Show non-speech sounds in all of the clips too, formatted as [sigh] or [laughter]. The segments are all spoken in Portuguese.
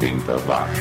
80 watts.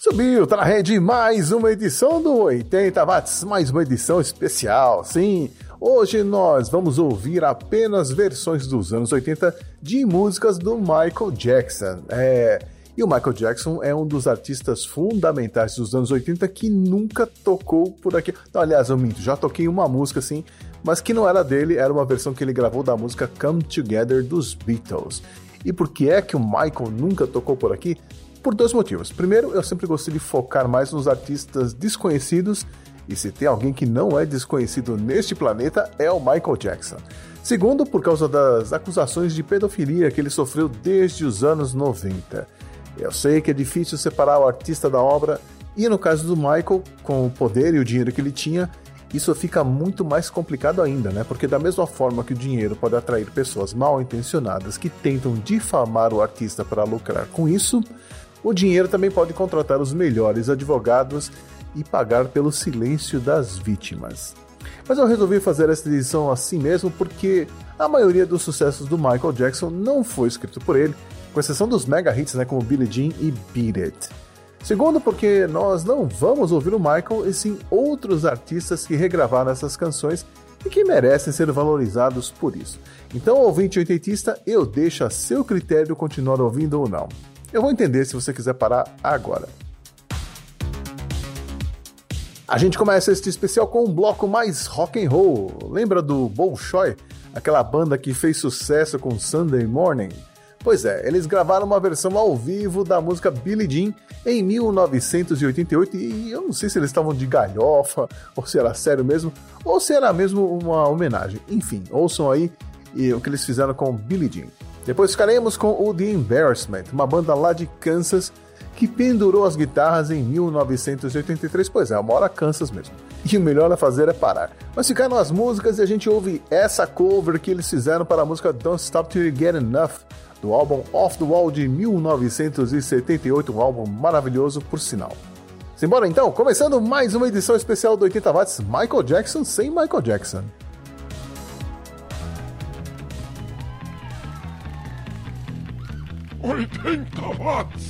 subiu, tá na rede mais uma edição do 80 Watts, mais uma edição especial, sim. Hoje nós vamos ouvir apenas versões dos anos 80 de músicas do Michael Jackson. É, e o Michael Jackson é um dos artistas fundamentais dos anos 80 que nunca tocou por aqui. Não, aliás, eu minto, já toquei uma música assim, mas que não era dele, era uma versão que ele gravou da música Come Together dos Beatles. E por que é que o Michael nunca tocou por aqui? Por dois motivos. Primeiro, eu sempre gostei de focar mais nos artistas desconhecidos, e se tem alguém que não é desconhecido neste planeta, é o Michael Jackson. Segundo, por causa das acusações de pedofilia que ele sofreu desde os anos 90. Eu sei que é difícil separar o artista da obra, e no caso do Michael, com o poder e o dinheiro que ele tinha, isso fica muito mais complicado ainda, né? Porque da mesma forma que o dinheiro pode atrair pessoas mal intencionadas que tentam difamar o artista para lucrar com isso, o dinheiro também pode contratar os melhores advogados e pagar pelo silêncio das vítimas. Mas eu resolvi fazer essa edição assim mesmo porque a maioria dos sucessos do Michael Jackson não foi escrito por ele, com exceção dos mega hits né, como Billie Jean e Beat It. Segundo, porque nós não vamos ouvir o Michael e sim outros artistas que regravaram essas canções e que merecem ser valorizados por isso. Então, ouvinte oitentista, eu deixo a seu critério continuar ouvindo ou não. Eu vou entender se você quiser parar agora. A gente começa este especial com um bloco mais rock and roll. Lembra do Bolshoi, aquela banda que fez sucesso com Sunday Morning? Pois é, eles gravaram uma versão ao vivo da música Billie Jean em 1988 e eu não sei se eles estavam de galhofa ou se era sério mesmo ou se era mesmo uma homenagem. Enfim, ouçam aí o que eles fizeram com Billie Jean. Depois ficaremos com o The Embarrassment, uma banda lá de Kansas que pendurou as guitarras em 1983. Pois é, uma hora Kansas mesmo. E o melhor a fazer é parar. Mas ficaram as músicas e a gente ouve essa cover que eles fizeram para a música Don't Stop Till You Get Enough, do álbum Off the Wall de 1978, um álbum maravilhoso por sinal. Simbora então, começando mais uma edição especial do 80 Watts Michael Jackson sem Michael Jackson. 80 watts.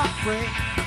Don't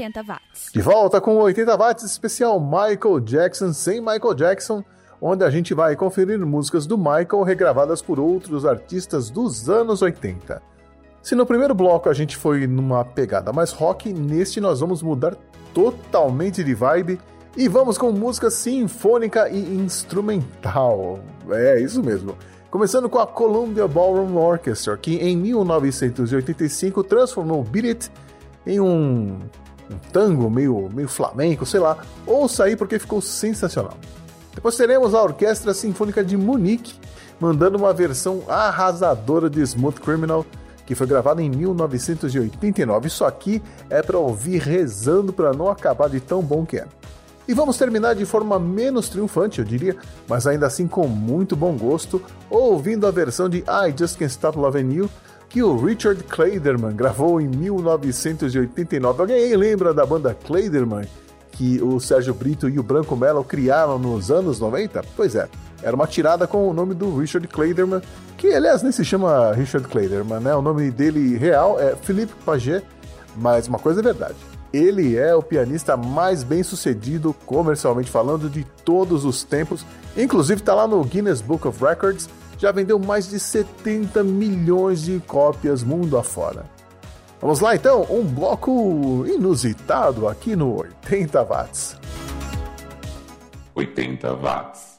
80 watts. De volta com 80 watts especial Michael Jackson sem Michael Jackson, onde a gente vai conferir músicas do Michael regravadas por outros artistas dos anos 80. Se no primeiro bloco a gente foi numa pegada mais rock, neste nós vamos mudar totalmente de vibe e vamos com música sinfônica e instrumental. É isso mesmo. Começando com a Columbia Ballroom Orchestra, que em 1985 transformou Beat It em um um tango meio, meio flamenco, sei lá. Ouça aí porque ficou sensacional. Depois teremos a Orquestra Sinfônica de Munique, mandando uma versão arrasadora de Smooth Criminal, que foi gravada em 1989. Isso aqui é para ouvir rezando para não acabar de tão bom que é. E vamos terminar de forma menos triunfante, eu diria, mas ainda assim com muito bom gosto, ouvindo a versão de I Just Can't Stop Loving You, que o Richard Clayderman gravou em 1989. Alguém lembra da banda Clayderman que o Sérgio Brito e o Branco Mello criaram nos anos 90? Pois é, era uma tirada com o nome do Richard Clayderman, que aliás nem se chama Richard Clayderman, né? O nome dele real é Philippe Paget, mas uma coisa é verdade. Ele é o pianista mais bem sucedido, comercialmente falando, de todos os tempos. Inclusive está lá no Guinness Book of Records já vendeu mais de 70 milhões de cópias mundo afora. Vamos lá então, um bloco inusitado aqui no 80 watts. 80 watts.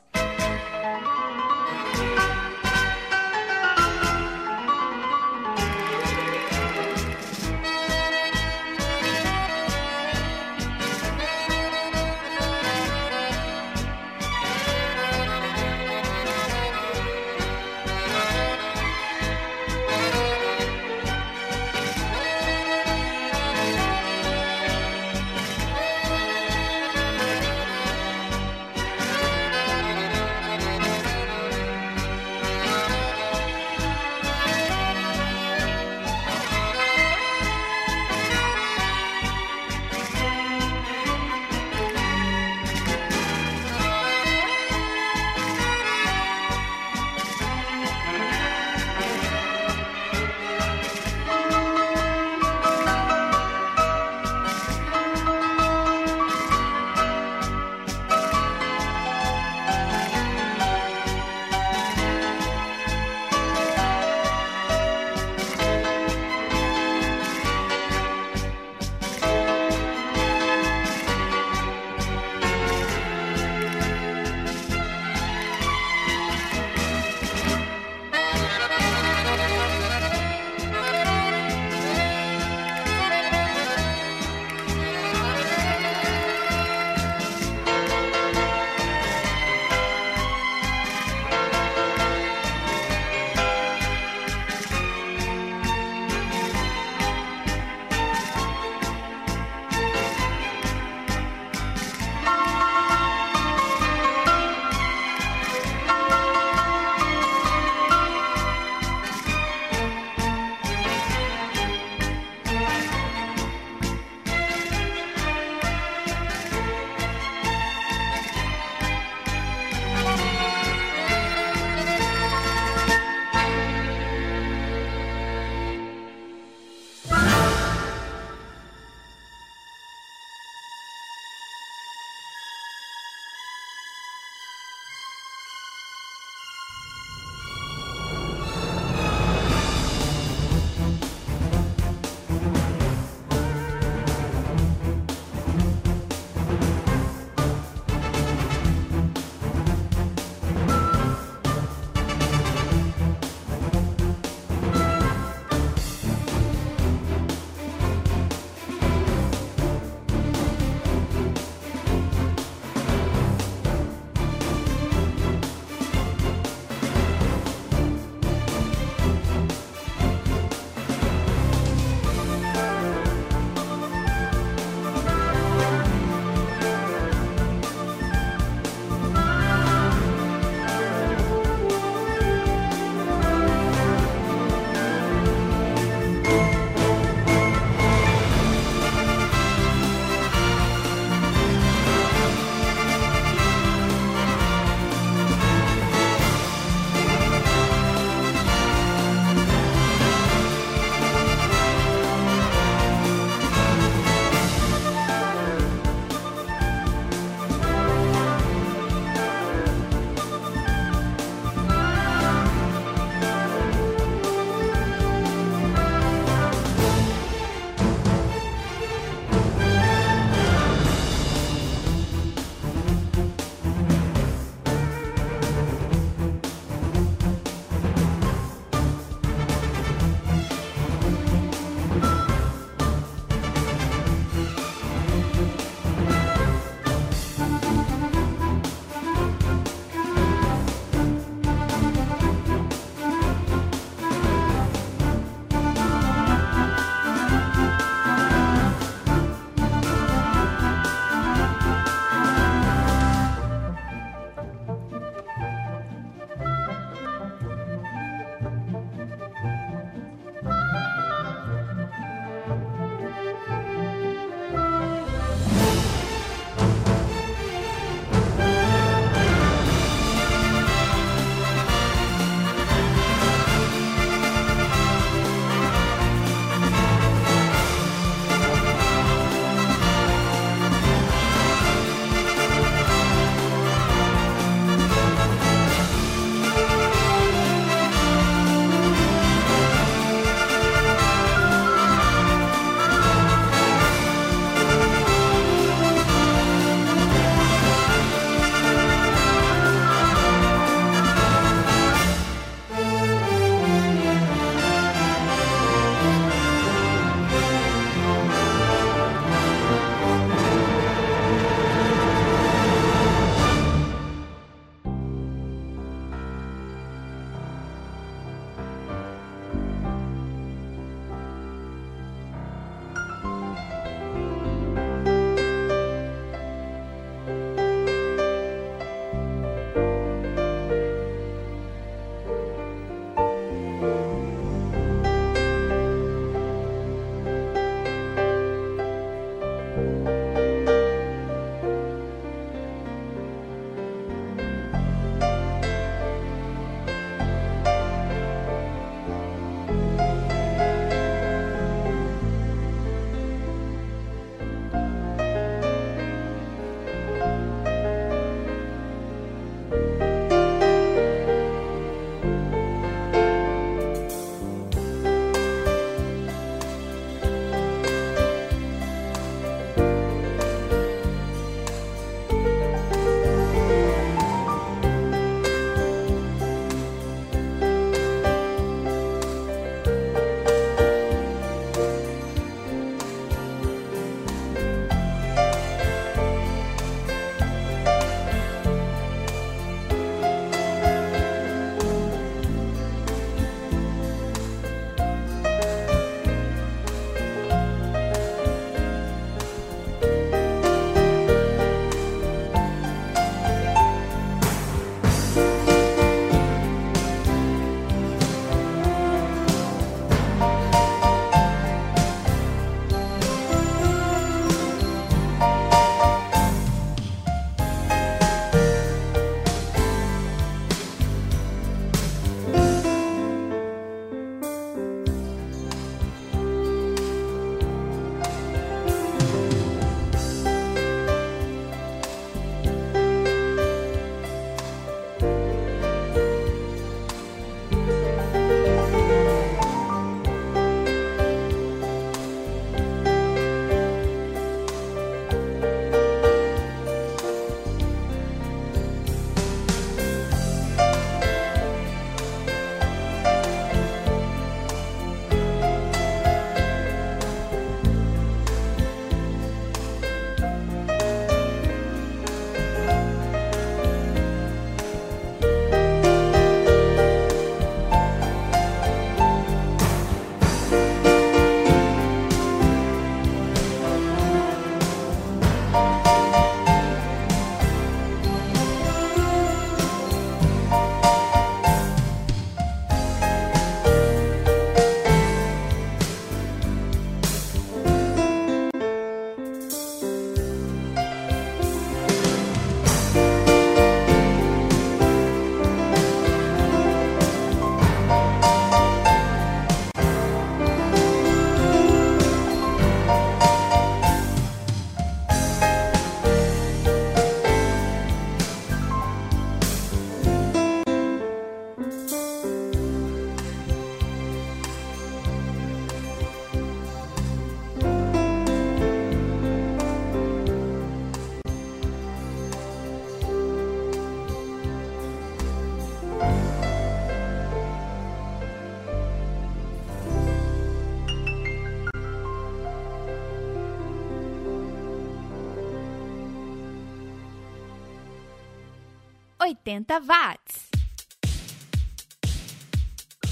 80 watts.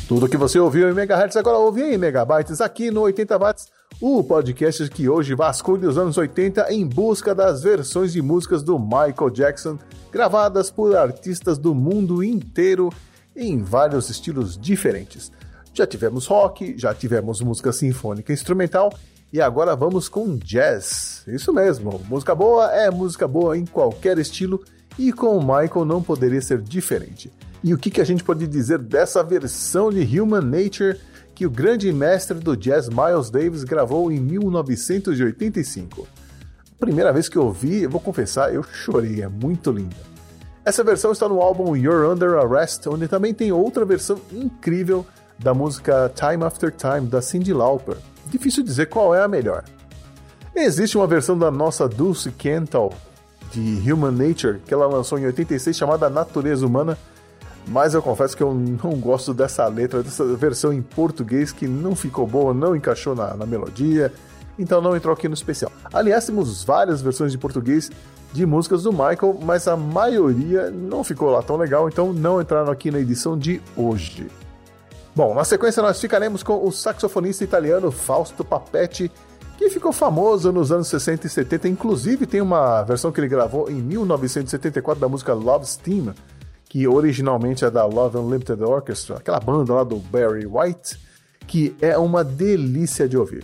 Tudo que você ouviu em megahertz agora ouve em megabytes aqui no 80 watts, o podcast que hoje vasculha os anos 80 em busca das versões de músicas do Michael Jackson gravadas por artistas do mundo inteiro em vários estilos diferentes. Já tivemos rock, já tivemos música sinfônica instrumental e agora vamos com jazz. Isso mesmo, música boa é música boa em qualquer estilo e com o Michael não poderia ser diferente. E o que, a gente pode dizer dessa versão de Human Nature que o grande mestre do jazz Miles Davis gravou em 1985? Primeira vez que eu ouvi, eu vou confessar, eu chorei, é muito linda. Essa versão está no álbum You're Under Arrest, onde também tem outra versão incrível da música Time After Time da Cyndi Lauper. Difícil dizer qual é a melhor. Existe uma versão da nossa Dulce Cantal de Human Nature que ela lançou em 86 chamada Natureza Humana, mas eu confesso que eu não gosto dessa letra, dessa versão em português que não ficou boa, não encaixou na, na melodia, então não entrou aqui no especial. Aliás, temos várias versões de português de músicas do Michael, mas a maioria não ficou lá tão legal, então não entraram aqui na edição de hoje. Bom, na sequência nós ficaremos com o saxofonista italiano Fausto Papetti, que ficou famoso nos anos 60 e 70, inclusive tem uma versão que ele gravou em 1974 da música Love Steam, que originalmente é da Love Unlimited Orchestra, aquela banda lá do Barry White, que é uma delícia de ouvir.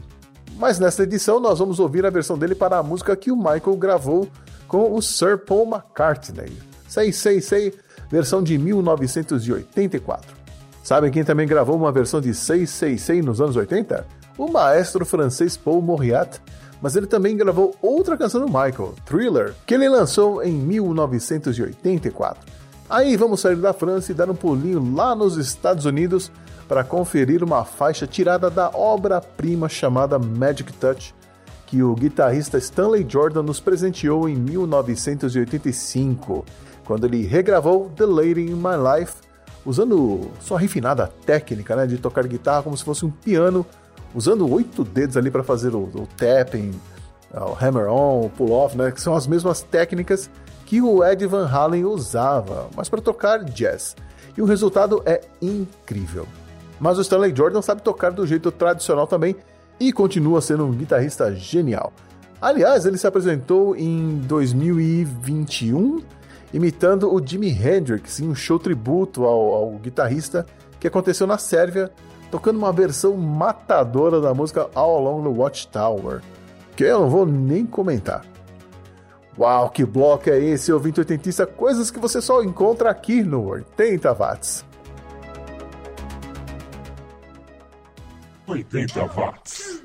Mas nesta edição nós vamos ouvir a versão dele para a música que o Michael gravou com o Sir Paul McCartney. Sei, sei, sei, versão de 1984. Sabem quem também gravou uma versão de 666 nos anos 80? O maestro francês Paul Mauriat, mas ele também gravou outra canção do Michael, Thriller, que ele lançou em 1984. Aí vamos sair da França e dar um pulinho lá nos Estados Unidos para conferir uma faixa tirada da obra-prima chamada Magic Touch, que o guitarrista Stanley Jordan nos presenteou em 1985, quando ele regravou The Lady in My Life, usando sua refinada técnica né, de tocar guitarra como se fosse um piano, usando oito dedos ali para fazer o, o tapping, o hammer-on, o pull-off, né, que são as mesmas técnicas que o Ed Van Halen usava, mas para tocar jazz. E o resultado é incrível. Mas o Stanley Jordan sabe tocar do jeito tradicional também e continua sendo um guitarrista genial. Aliás, ele se apresentou em 2021 imitando o Jimi Hendrix em um show tributo ao, ao guitarrista que aconteceu na Sérvia, tocando uma versão matadora da música All Along the Watchtower, que eu não vou nem comentar. Uau, que bloco é esse, ouvinte oitentista? Coisas que você só encontra aqui no 80 watts. 80 watts.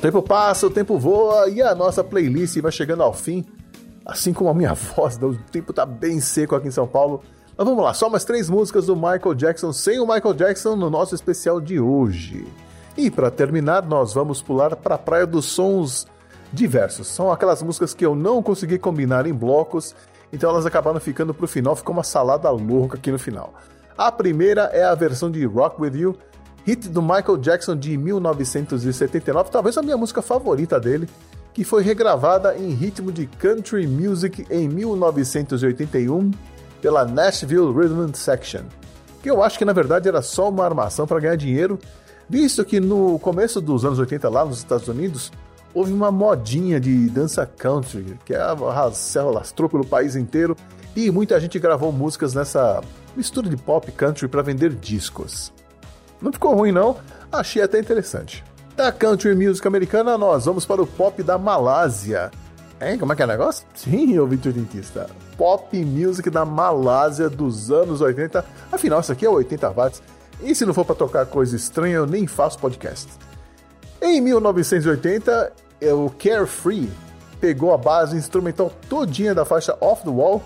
O tempo passa, o tempo voa e a nossa playlist vai chegando ao fim. Assim como a minha [laughs] voz, o tempo tá bem seco aqui em São Paulo. Mas vamos lá, só mais três músicas do Michael Jackson sem o Michael Jackson no nosso especial de hoje. E para terminar, nós vamos pular para a Praia dos Sons Diversos. São aquelas músicas que eu não consegui combinar em blocos, então elas acabaram ficando pro final, ficou uma salada louca aqui no final. A primeira é a versão de Rock With You, hit do Michael Jackson de 1979, talvez a minha música favorita dele, que foi regravada em ritmo de country music em 1981 pela Nashville Rhythm Section, que eu acho que na verdade era só uma armação para ganhar dinheiro, visto que no começo dos anos 80 lá nos Estados Unidos houve uma modinha de dança country que se alastrou pelo país inteiro e muita gente gravou músicas nessa mistura de pop country para vender discos. Não ficou ruim, não. Achei até interessante. Da country music americana, nós vamos para o pop da Malásia. Hein? Como é que é o negócio? Sim, ouvinte oitentista. Pop music da Malásia dos anos 80. Afinal, isso aqui é 80 watts. E se não for para tocar coisa estranha, eu nem faço podcast. Em 1980, o Carefree pegou a base instrumental todinha da faixa Off the Wall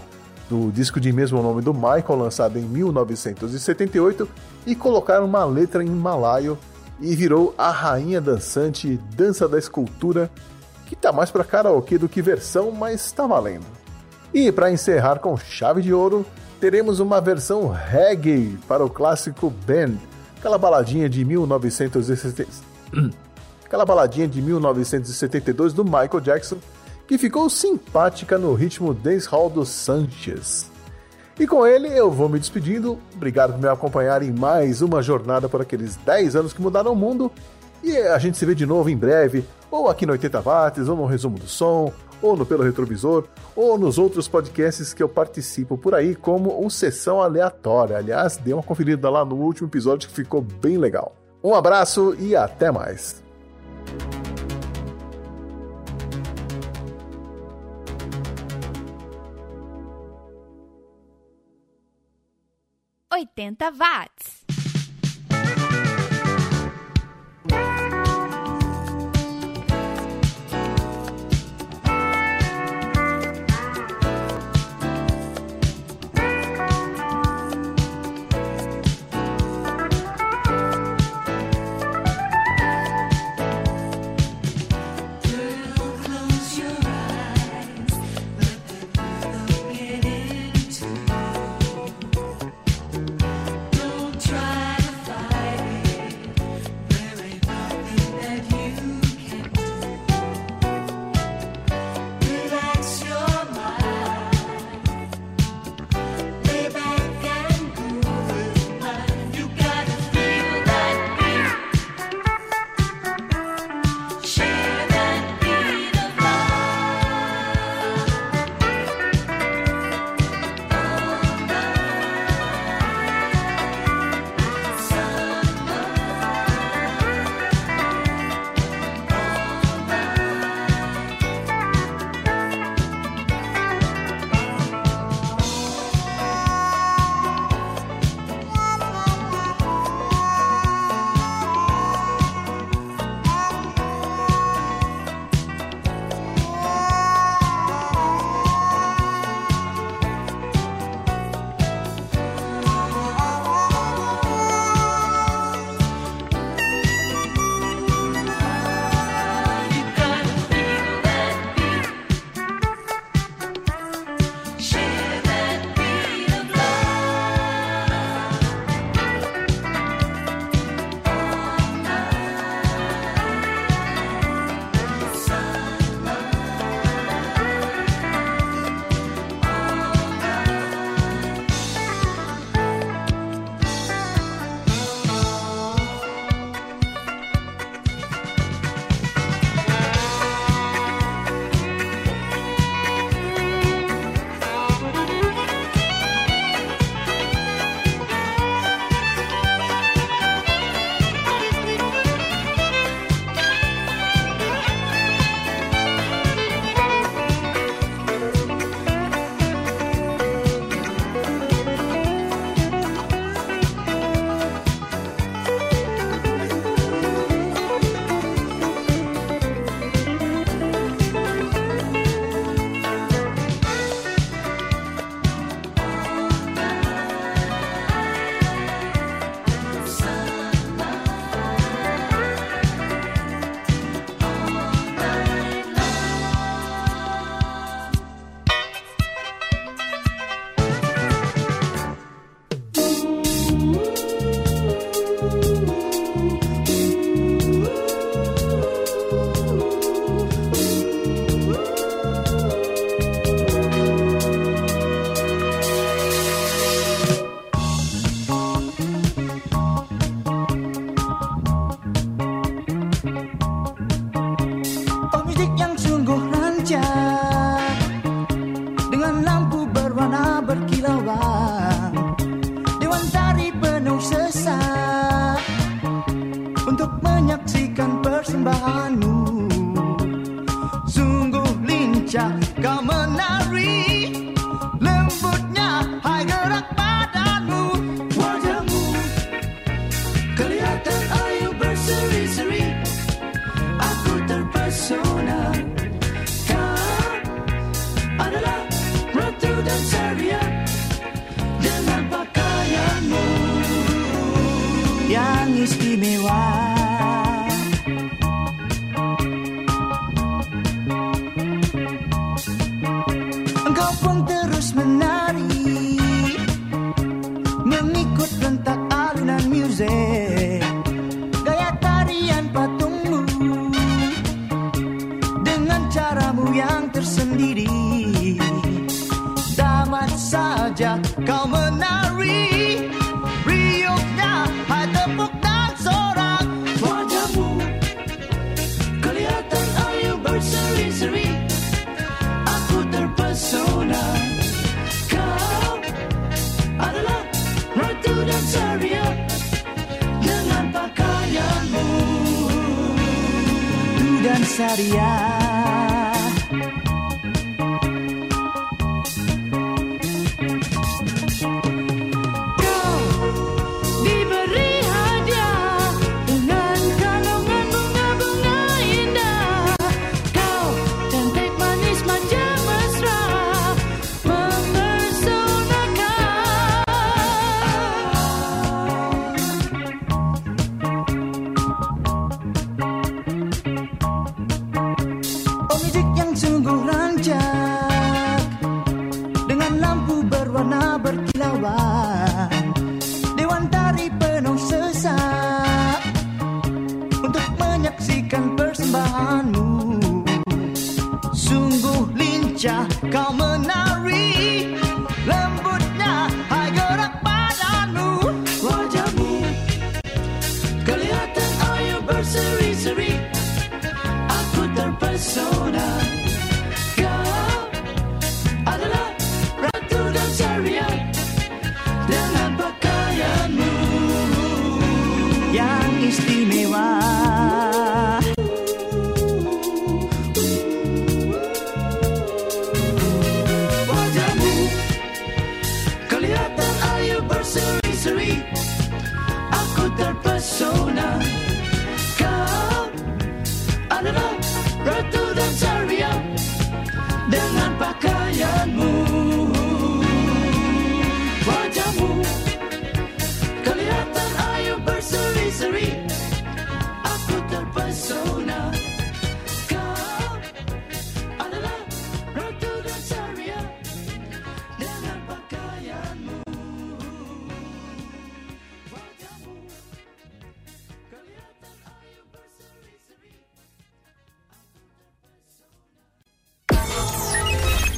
do disco de mesmo nome do Michael, lançado em 1978, e colocaram uma letra em malaio e virou a rainha dançante Dança da Escultura, que tá mais para karaokê do que versão, mas tá valendo. E para encerrar com chave de ouro, teremos uma versão reggae para o clássico Ben, aquela baladinha de 1970... [clears throat] aquela baladinha de 1972 do Michael Jackson, que ficou simpática no ritmo dancehall do Sanchez. E com ele eu vou me despedindo. Obrigado por me acompanhar em mais uma jornada por aqueles 10 anos que mudaram o mundo. E a gente se vê de novo em breve, ou aqui no 80 Watts, ou no Resumo do Som, ou no Pelo Retrovisor, ou nos outros podcasts que eu participo por aí, como o Sessão Aleatória. Aliás, dê uma conferida lá no último episódio que ficou bem legal. Um abraço e até mais! 80 watts.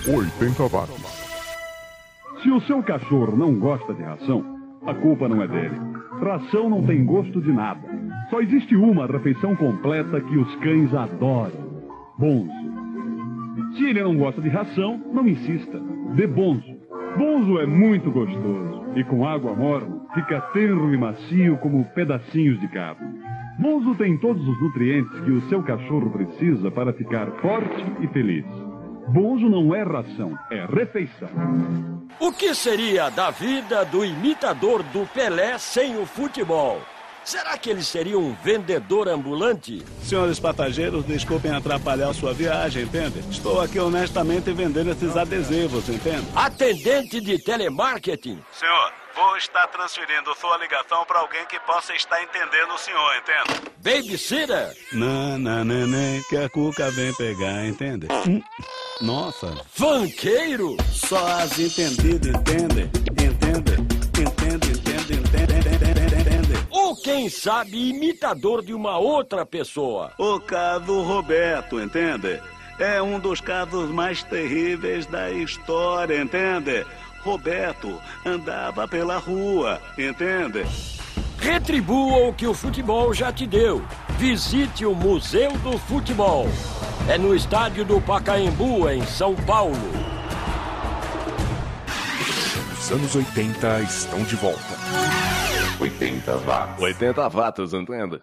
80 watts. Se o seu cachorro não gosta de ração, a culpa não é dele. Ração não tem gosto de nada. Só existe uma refeição completa que os cães adoram: Bonzo. Se ele não gosta de ração, não insista. Dê Bonzo. Bonzo é muito gostoso e com água morna fica tenro e macio como pedacinhos de carne. Bonzo tem todos os nutrientes que o seu cachorro precisa para ficar forte e feliz. Bonzo não é ração, é refeição. O que seria da vida do imitador do Pelé sem o futebol? Será que ele seria um vendedor ambulante? Senhores passageiros, desculpem atrapalhar sua viagem, entende? Estou aqui honestamente vendendo esses adesivos, entende? Atendente de telemarketing. Senhor, vou estar transferindo sua ligação para alguém que possa estar entendendo o senhor, entende? Babysitter. Não, não, não, não, que a cuca vem pegar, entende? Nossa. Funkeiro? Só as entendidas entendem. Entende? Entende, entende, entende, entende, entende. Ou quem sabe imitador de uma outra pessoa. O caso Roberto, entende? É um dos casos mais terríveis da história, entende? Roberto andava pela rua, entende? Retribua o que o futebol já te deu. Visite o Museu do Futebol. É no estádio do Pacaembu, em São Paulo. Os anos 80 estão de volta. 80 watts. 80 watts, entenda.